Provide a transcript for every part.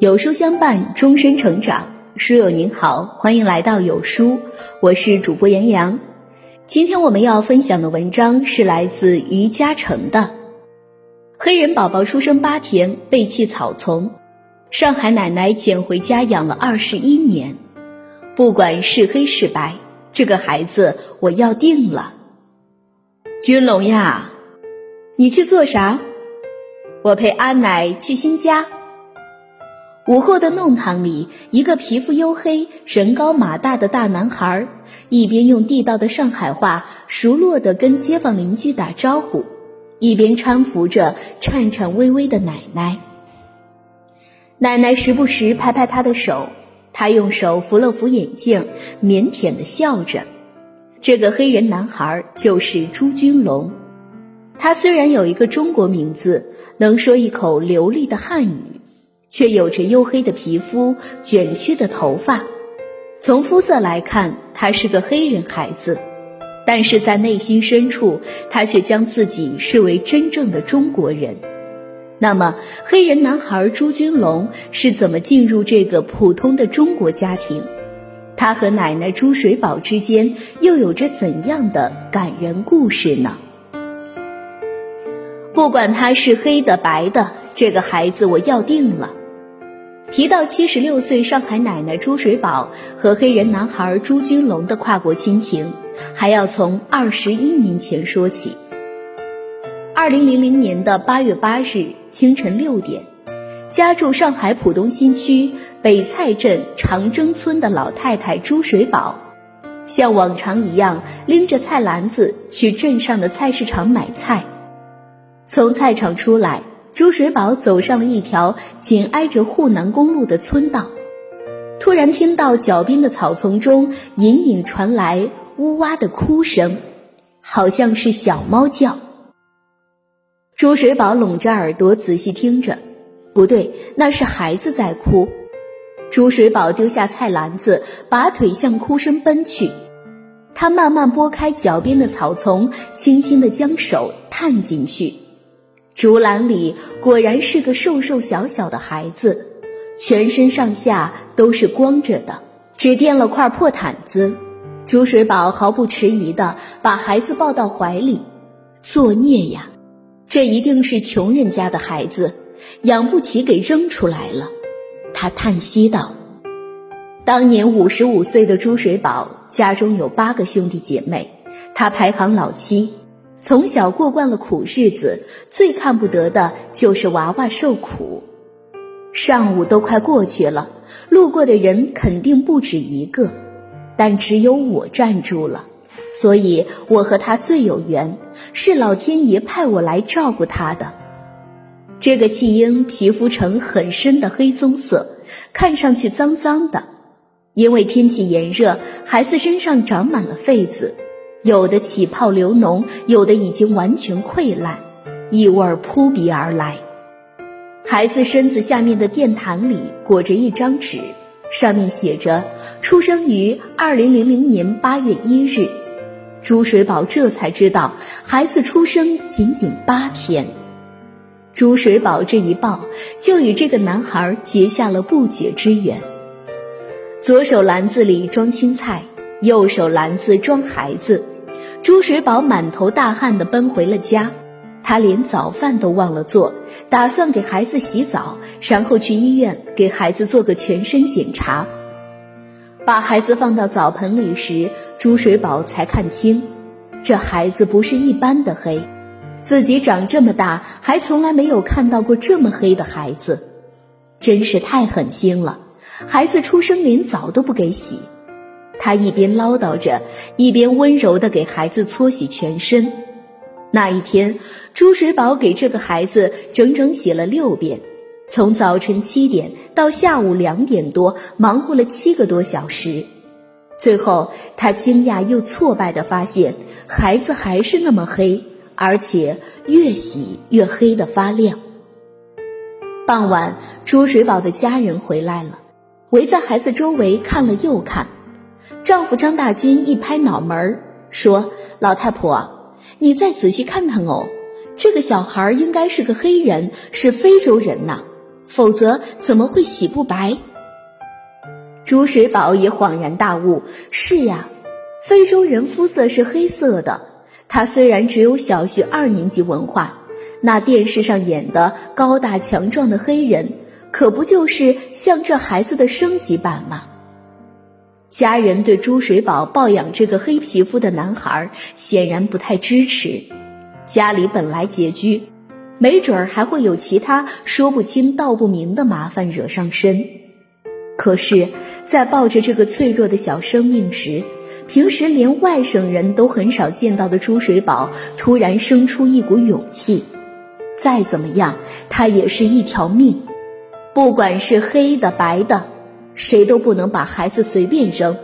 有书相伴，终身成长。书友您好，欢迎来到有书，我是主播杨洋。今天我们要分享的文章是来自于嘉诚的《黑人宝宝出生八天被弃草丛，上海奶奶捡回家养了二十一年，不管是黑是白，这个孩子我要定了。君龙呀，你去做啥？我陪阿奶去新家。午后的弄堂里，一个皮肤黝黑、人高马大的大男孩，一边用地道的上海话熟络地跟街坊邻居打招呼，一边搀扶着颤颤巍巍的奶奶。奶奶时不时拍拍他的手，他用手扶了扶眼镜，腼腆地笑着。这个黑人男孩就是朱军龙，他虽然有一个中国名字，能说一口流利的汉语。却有着黝黑的皮肤、卷曲的头发，从肤色来看，他是个黑人孩子，但是在内心深处，他却将自己视为真正的中国人。那么，黑人男孩朱军龙是怎么进入这个普通的中国家庭？他和奶奶朱水宝之间又有着怎样的感人故事呢？不管他是黑的白的，这个孩子我要定了。提到七十六岁上海奶奶朱水宝和黑人男孩朱军龙的跨国亲情，还要从二十一年前说起。二零零零年的八月八日清晨六点，家住上海浦东新区北蔡镇长征村的老太太朱水宝，像往常一样拎着菜篮子去镇上的菜市场买菜，从菜场出来。朱水宝走上了一条紧挨着沪南公路的村道，突然听到脚边的草丛中隐隐传来呜哇的哭声，好像是小猫叫。朱水宝拢着耳朵仔细听着，不对，那是孩子在哭。朱水宝丢下菜篮子，拔腿向哭声奔去。他慢慢拨开脚边的草丛，轻轻地将手探进去。竹篮里果然是个瘦瘦小小的孩子，全身上下都是光着的，只垫了块破毯子。朱水宝毫不迟疑地把孩子抱到怀里。作孽呀，这一定是穷人家的孩子，养不起给扔出来了。他叹息道：“当年五十五岁的朱水宝家中有八个兄弟姐妹，他排行老七。”从小过惯了苦日子，最看不得的就是娃娃受苦。上午都快过去了，路过的人肯定不止一个，但只有我站住了，所以我和他最有缘，是老天爷派我来照顾他的。这个弃婴皮肤呈很深的黑棕色，看上去脏脏的，因为天气炎热，孩子身上长满了痱子。有的起泡流脓，有的已经完全溃烂，异味扑鼻而来。孩子身子下面的垫毯里裹着一张纸，上面写着“出生于二零零零年八月一日”。朱水宝这才知道，孩子出生仅仅八天。朱水宝这一抱，就与这个男孩结下了不解之缘。左手篮子里装青菜。右手篮子装孩子，朱水宝满头大汗地奔回了家。他连早饭都忘了做，打算给孩子洗澡，然后去医院给孩子做个全身检查。把孩子放到澡盆里时，朱水宝才看清，这孩子不是一般的黑，自己长这么大还从来没有看到过这么黑的孩子，真是太狠心了。孩子出生连澡都不给洗。他一边唠叨着，一边温柔地给孩子搓洗全身。那一天，朱水宝给这个孩子整整洗了六遍，从早晨七点到下午两点多，忙活了七个多小时。最后，他惊讶又挫败地发现，孩子还是那么黑，而且越洗越黑的发亮。傍晚，朱水宝的家人回来了，围在孩子周围看了又看。丈夫张大军一拍脑门说：“老太婆，你再仔细看看哦，这个小孩应该是个黑人，是非洲人呐，否则怎么会洗不白？朱水宝也恍然大悟：是呀，非洲人肤色是黑色的。他虽然只有小学二年级文化，那电视上演的高大强壮的黑人，可不就是像这孩子的升级版吗？家人对朱水宝抱养这个黑皮肤的男孩显然不太支持，家里本来拮据，没准儿还会有其他说不清道不明的麻烦惹上身。可是，在抱着这个脆弱的小生命时，平时连外省人都很少见到的朱水宝突然生出一股勇气。再怎么样，他也是一条命，不管是黑的白的。谁都不能把孩子随便扔，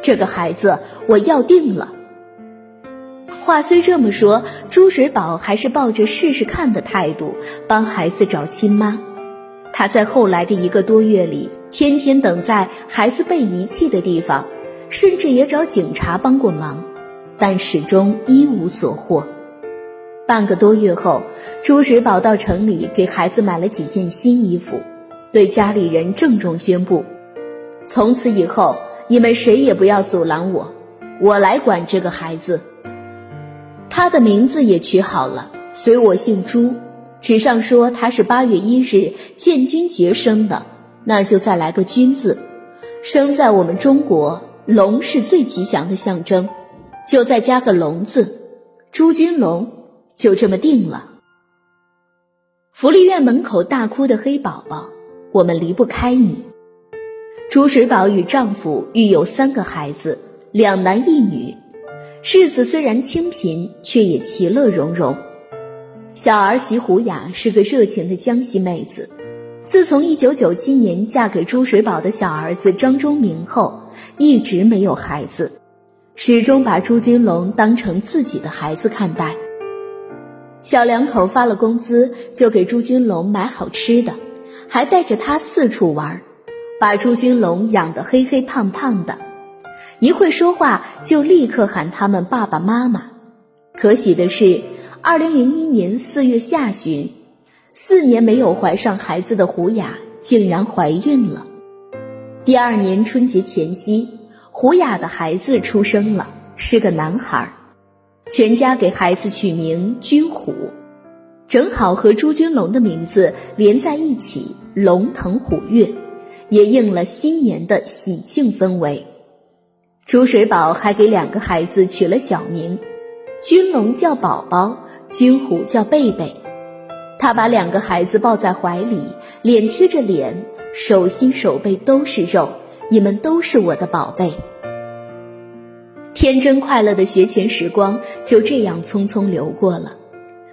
这个孩子我要定了。话虽这么说，朱水宝还是抱着试试看的态度帮孩子找亲妈。他在后来的一个多月里，天天等在孩子被遗弃的地方，甚至也找警察帮过忙，但始终一无所获。半个多月后，朱水宝到城里给孩子买了几件新衣服，对家里人郑重宣布。从此以后，你们谁也不要阻拦我，我来管这个孩子。他的名字也取好了，随我姓朱。纸上说他是八月一日建军节生的，那就再来个军字。生在我们中国，龙是最吉祥的象征，就再加个龙字，朱军龙，就这么定了。福利院门口大哭的黑宝宝，我们离不开你。朱水宝与丈夫育有三个孩子，两男一女，日子虽然清贫，却也其乐融融。小儿媳胡雅是个热情的江西妹子，自从1997年嫁给朱水宝的小儿子张忠明后，一直没有孩子，始终把朱军龙当成自己的孩子看待。小两口发了工资，就给朱军龙买好吃的，还带着他四处玩。把朱军龙养得黑黑胖胖的，一会说话就立刻喊他们爸爸妈妈。可喜的是，二零零一年四月下旬，四年没有怀上孩子的胡雅竟然怀孕了。第二年春节前夕，胡雅的孩子出生了，是个男孩，全家给孩子取名军虎，正好和朱军龙的名字连在一起，龙腾虎跃。也应了新年的喜庆氛围。朱水宝还给两个孩子取了小名，军龙叫宝宝，军虎叫贝贝。他把两个孩子抱在怀里，脸贴着脸，手心手背都是肉。你们都是我的宝贝。天真快乐的学前时光就这样匆匆流过了。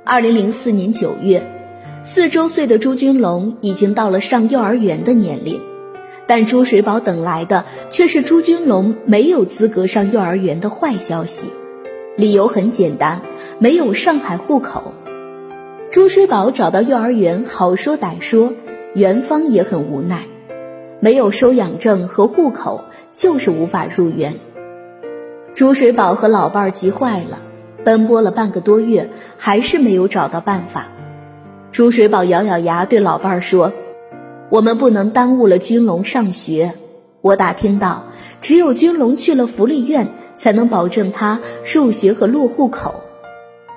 二零零四年九月，四周岁的朱军龙已经到了上幼儿园的年龄。但朱水宝等来的却是朱军龙没有资格上幼儿园的坏消息，理由很简单，没有上海户口。朱水宝找到幼儿园，好说歹说，园方也很无奈，没有收养证和户口，就是无法入园。朱水宝和老伴儿急坏了，奔波了半个多月，还是没有找到办法。朱水宝咬咬牙对老伴儿说。我们不能耽误了军龙上学。我打听到，只有军龙去了福利院，才能保证他入学和落户口。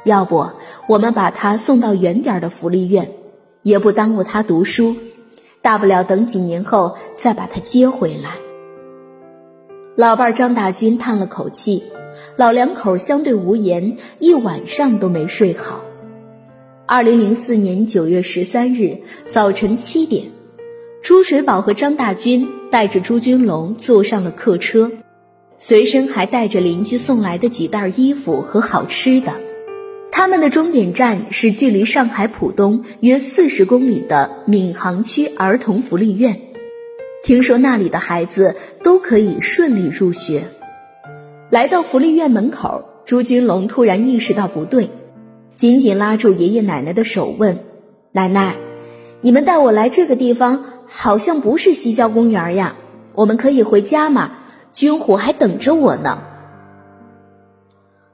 要不，我们把他送到远点的福利院，也不耽误他读书。大不了等几年后再把他接回来。老伴张大军叹了口气，老两口相对无言，一晚上都没睡好。二零零四年九月十三日早晨七点。朱水宝和张大军带着朱军龙坐上了客车，随身还带着邻居送来的几袋衣服和好吃的。他们的终点站是距离上海浦东约四十公里的闵行区儿童福利院。听说那里的孩子都可以顺利入学。来到福利院门口，朱军龙突然意识到不对，紧紧拉住爷爷奶奶的手问：“奶奶。”你们带我来这个地方，好像不是西郊公园呀。我们可以回家吗？军虎还等着我呢。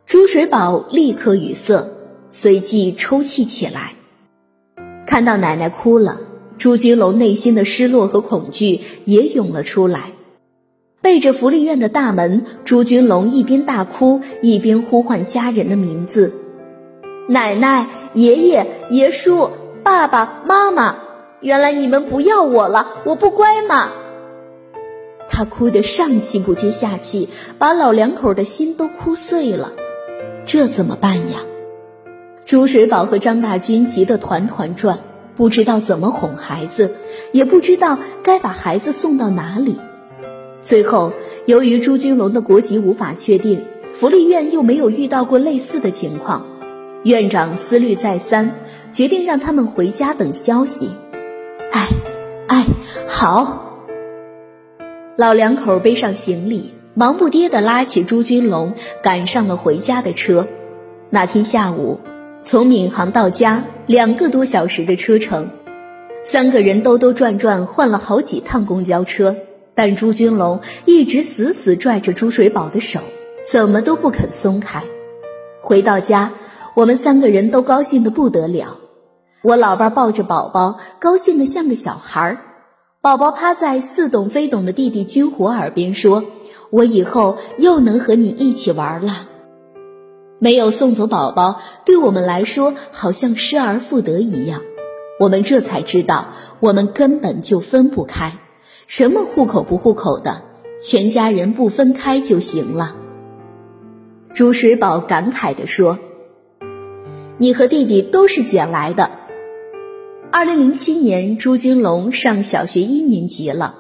朱水宝立刻语塞，随即抽泣起来。看到奶奶哭了，朱军龙内心的失落和恐惧也涌了出来。背着福利院的大门，朱军龙一边大哭，一边呼唤家人的名字：“奶奶、爷爷、爷叔、爸爸妈妈，原来你们不要我了，我不乖吗？”他哭得上气不接下气，把老两口的心都哭碎了。这怎么办呀？朱水宝和张大军急得团团转，不知道怎么哄孩子，也不知道该把孩子送到哪里。最后，由于朱军龙的国籍无法确定，福利院又没有遇到过类似的情况，院长思虑再三，决定让他们回家等消息。哎，哎，好。老两口背上行李，忙不迭地拉起朱军龙，赶上了回家的车。那天下午，从闵行到家两个多小时的车程，三个人兜兜转转换了好几趟公交车，但朱军龙一直死死拽着朱水宝的手，怎么都不肯松开。回到家，我们三个人都高兴得不得了。我老伴抱着宝宝，高兴得像个小孩儿。宝宝趴在似懂非懂的弟弟军火耳边说：“我以后又能和你一起玩了。”没有送走宝宝，对我们来说好像失而复得一样。我们这才知道，我们根本就分不开。什么户口不户口的，全家人不分开就行了。朱水宝感慨地说：“你和弟弟都是捡来的。”二零零七年，朱军龙上小学一年级了。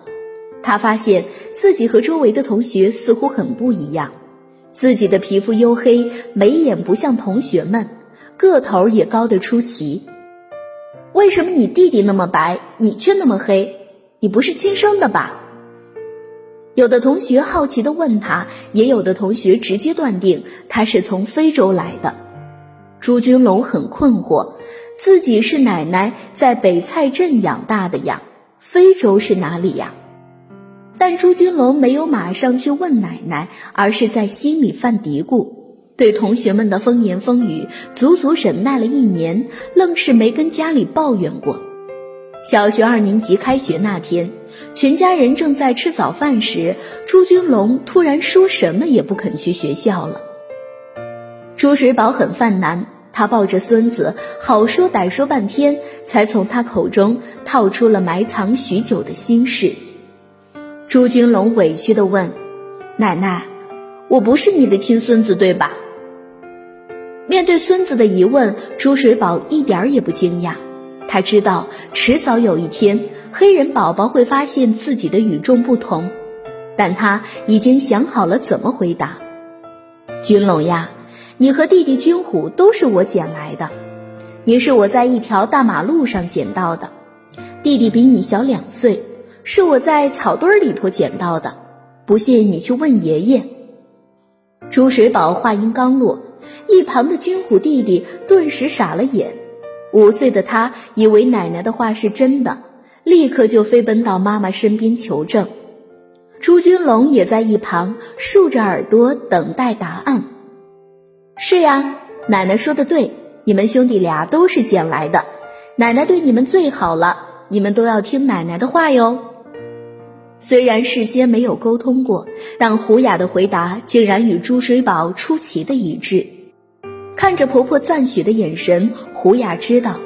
他发现自己和周围的同学似乎很不一样，自己的皮肤黝黑，眉眼不像同学们，个头也高得出奇。为什么你弟弟那么白，你却那么黑？你不是亲生的吧？有的同学好奇地问他，也有的同学直接断定他是从非洲来的。朱军龙很困惑。自己是奶奶在北蔡镇养大的呀，非洲是哪里呀？但朱军龙没有马上去问奶奶，而是在心里犯嘀咕，对同学们的风言风语足足忍耐了一年，愣是没跟家里抱怨过。小学二年级开学那天，全家人正在吃早饭时，朱军龙突然说什么也不肯去学校了。朱水宝很犯难。他抱着孙子，好说歹说半天，才从他口中套出了埋藏许久的心事。朱军龙委屈地问：“奶奶，我不是你的亲孙子，对吧？”面对孙子的疑问，朱水宝一点儿也不惊讶。他知道，迟早有一天，黑人宝宝会发现自己的与众不同，但他已经想好了怎么回答：“军龙呀。”你和弟弟军虎都是我捡来的，你是我在一条大马路上捡到的，弟弟比你小两岁，是我在草堆里头捡到的，不信你去问爷爷。朱水宝话音刚落，一旁的军虎弟弟顿时傻了眼，五岁的他以为奶奶的话是真的，立刻就飞奔到妈妈身边求证。朱军龙也在一旁竖着耳朵等待答案。是呀，奶奶说的对，你们兄弟俩都是捡来的，奶奶对你们最好了，你们都要听奶奶的话哟。虽然事先没有沟通过，但胡雅的回答竟然与朱水宝出奇的一致。看着婆婆赞许的眼神，胡雅知道，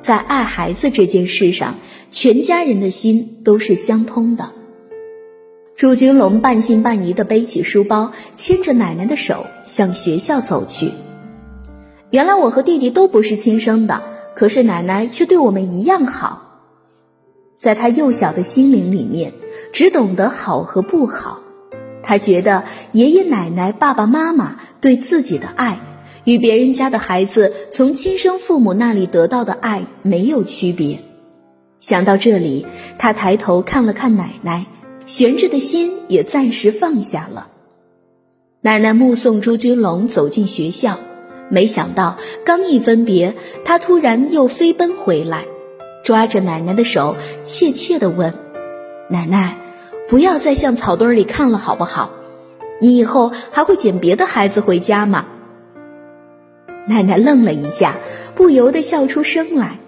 在爱孩子这件事上，全家人的心都是相通的。朱军龙半信半疑地背起书包，牵着奶奶的手向学校走去。原来我和弟弟都不是亲生的，可是奶奶却对我们一样好。在他幼小的心灵里面，只懂得好和不好。他觉得爷爷奶奶、爸爸妈妈对自己的爱，与别人家的孩子从亲生父母那里得到的爱没有区别。想到这里，他抬头看了看奶奶。悬着的心也暂时放下了。奶奶目送朱军龙走进学校，没想到刚一分别，他突然又飞奔回来，抓着奶奶的手，怯怯地问：“奶奶，不要再向草堆里看了，好不好？你以后还会捡别的孩子回家吗？”奶奶愣了一下，不由得笑出声来。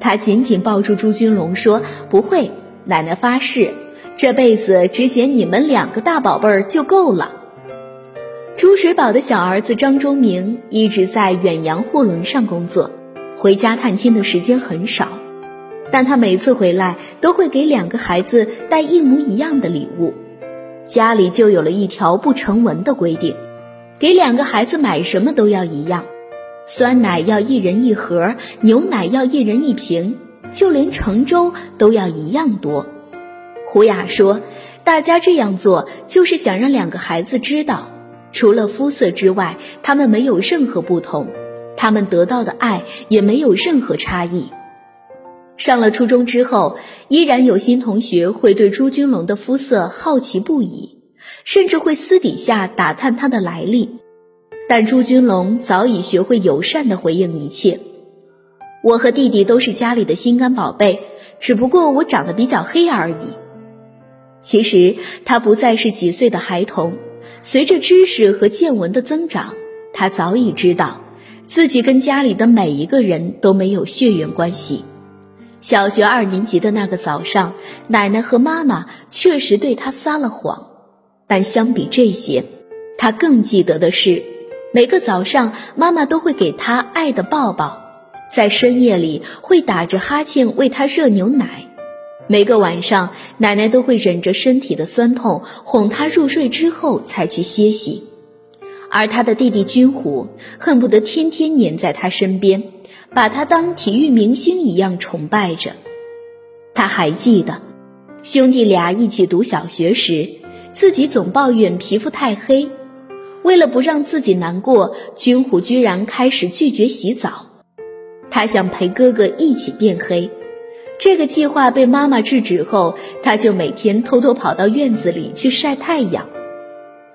她紧紧抱住朱军龙说：“不会，奶奶发誓，这辈子只捡你们两个大宝贝儿就够了。”朱水宝的小儿子张忠明一直在远洋货轮上工作，回家探亲的时间很少，但他每次回来都会给两个孩子带一模一样的礼物，家里就有了一条不成文的规定：给两个孩子买什么都要一样。酸奶要一人一盒，牛奶要一人一瓶，就连盛粥都要一样多。胡雅说：“大家这样做就是想让两个孩子知道，除了肤色之外，他们没有任何不同，他们得到的爱也没有任何差异。”上了初中之后，依然有新同学会对朱军龙的肤色好奇不已，甚至会私底下打探他的来历。但朱军龙早已学会友善的回应一切。我和弟弟都是家里的心肝宝贝，只不过我长得比较黑而已。其实他不再是几岁的孩童，随着知识和见闻的增长，他早已知道自己跟家里的每一个人都没有血缘关系。小学二年级的那个早上，奶奶和妈妈确实对他撒了谎，但相比这些，他更记得的是。每个早上，妈妈都会给他爱的抱抱，在深夜里会打着哈欠为他热牛奶。每个晚上，奶奶都会忍着身体的酸痛哄他入睡之后才去歇息。而他的弟弟军虎恨不得天天黏在他身边，把他当体育明星一样崇拜着。他还记得，兄弟俩一起读小学时，自己总抱怨皮肤太黑。为了不让自己难过，军虎居然开始拒绝洗澡。他想陪哥哥一起变黑，这个计划被妈妈制止后，他就每天偷偷跑到院子里去晒太阳。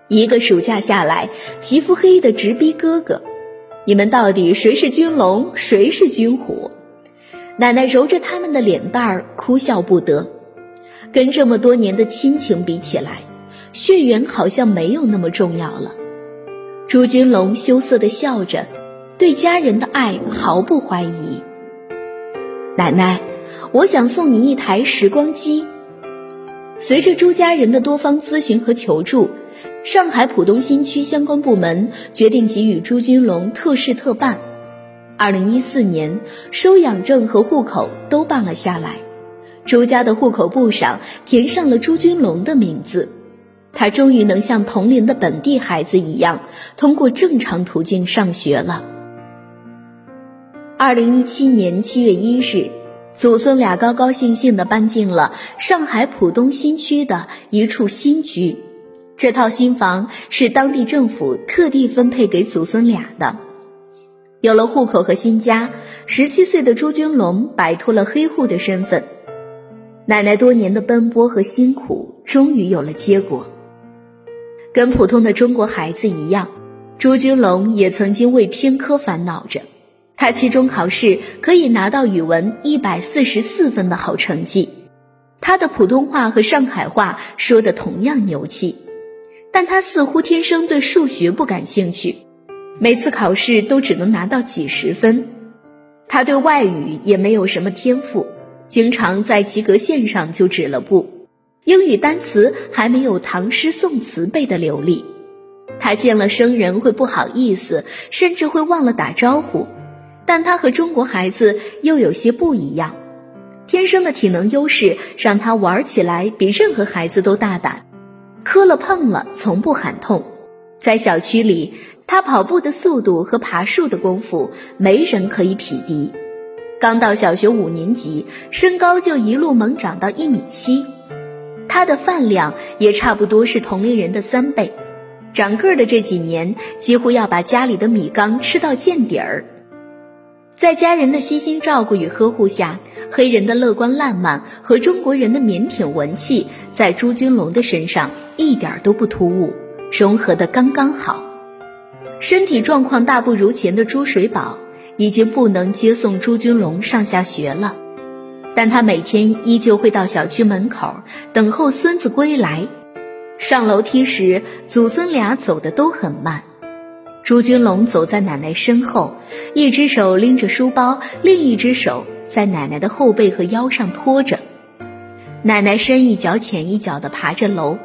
一个暑假下来，皮肤黑的直逼哥哥。你们到底谁是军龙，谁是军虎？奶奶揉着他们的脸蛋儿，哭笑不得。跟这么多年的亲情比起来，血缘好像没有那么重要了。朱军龙羞涩地笑着，对家人的爱毫不怀疑。奶奶，我想送你一台时光机。随着朱家人的多方咨询和求助，上海浦东新区相关部门决定给予朱军龙特事特办。二零一四年，收养证和户口都办了下来，朱家的户口簿上填上了朱军龙的名字。他终于能像同龄的本地孩子一样，通过正常途径上学了。二零一七年七月一日，祖孙俩高高兴兴地搬进了上海浦东新区的一处新居。这套新房是当地政府特地分配给祖孙俩的。有了户口和新家，十七岁的朱军龙摆脱了黑户的身份。奶奶多年的奔波和辛苦，终于有了结果。跟普通的中国孩子一样，朱军龙也曾经为偏科烦恼着。他期中考试可以拿到语文一百四十四分的好成绩，他的普通话和上海话说的同样牛气，但他似乎天生对数学不感兴趣，每次考试都只能拿到几十分。他对外语也没有什么天赋，经常在及格线上就止了步。英语单词还没有唐诗宋词背得流利，他见了生人会不好意思，甚至会忘了打招呼。但他和中国孩子又有些不一样，天生的体能优势让他玩起来比任何孩子都大胆，磕了碰了从不喊痛。在小区里，他跑步的速度和爬树的功夫没人可以匹敌。刚到小学五年级，身高就一路猛长到一米七。他的饭量也差不多是同龄人的三倍，长个的这几年几乎要把家里的米缸吃到见底儿。在家人的悉心照顾与呵护下，黑人的乐观烂漫和中国人的腼腆文气，在朱军龙的身上一点都不突兀，融合的刚刚好。身体状况大不如前的朱水宝，已经不能接送朱军龙上下学了。但他每天依旧会到小区门口等候孙子归来。上楼梯时，祖孙俩走的都很慢。朱军龙走在奶奶身后，一只手拎着书包，另一只手在奶奶的后背和腰上拖着。奶奶深一脚浅一脚地爬着楼，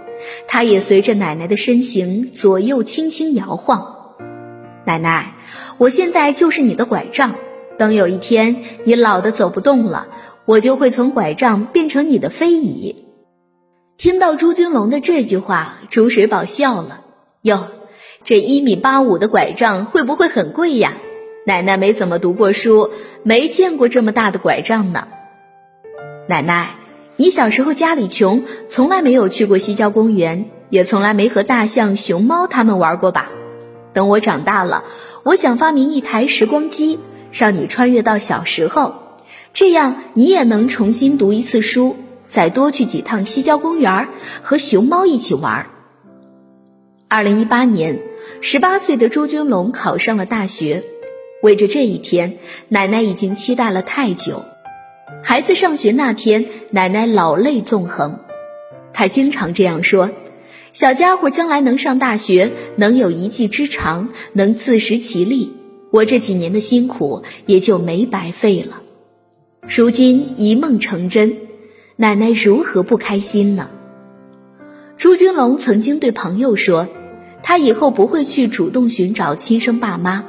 她也随着奶奶的身形左右轻轻摇晃。奶奶，我现在就是你的拐杖，等有一天你老的走不动了，我就会从拐杖变成你的飞椅。听到朱君龙的这句话，朱水宝笑了。哟，这一米八五的拐杖会不会很贵呀？奶奶没怎么读过书，没见过这么大的拐杖呢。奶奶。你小时候家里穷，从来没有去过西郊公园，也从来没和大象、熊猫他们玩过吧？等我长大了，我想发明一台时光机，让你穿越到小时候，这样你也能重新读一次书，再多去几趟西郊公园，和熊猫一起玩。二零一八年，十八岁的朱军龙考上了大学，为着这一天，奶奶已经期待了太久。孩子上学那天，奶奶老泪纵横。她经常这样说：“小家伙将来能上大学，能有一技之长，能自食其力，我这几年的辛苦也就没白费了。”如今一梦成真，奶奶如何不开心呢？朱军龙曾经对朋友说：“他以后不会去主动寻找亲生爸妈，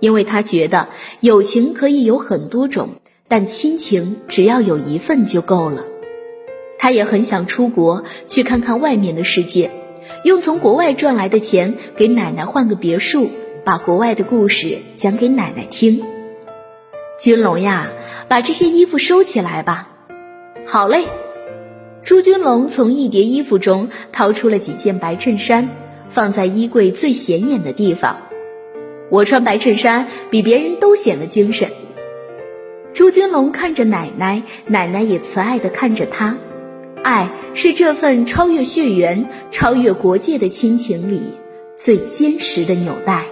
因为他觉得友情可以有很多种。”但亲情只要有一份就够了。他也很想出国去看看外面的世界，用从国外赚来的钱给奶奶换个别墅，把国外的故事讲给奶奶听。军龙呀，把这些衣服收起来吧。好嘞。朱军龙从一叠衣服中掏出了几件白衬衫，放在衣柜最显眼的地方。我穿白衬衫比别人都显得精神。朱军龙看着奶奶，奶奶也慈爱地看着他。爱是这份超越血缘、超越国界的亲情里最坚实的纽带。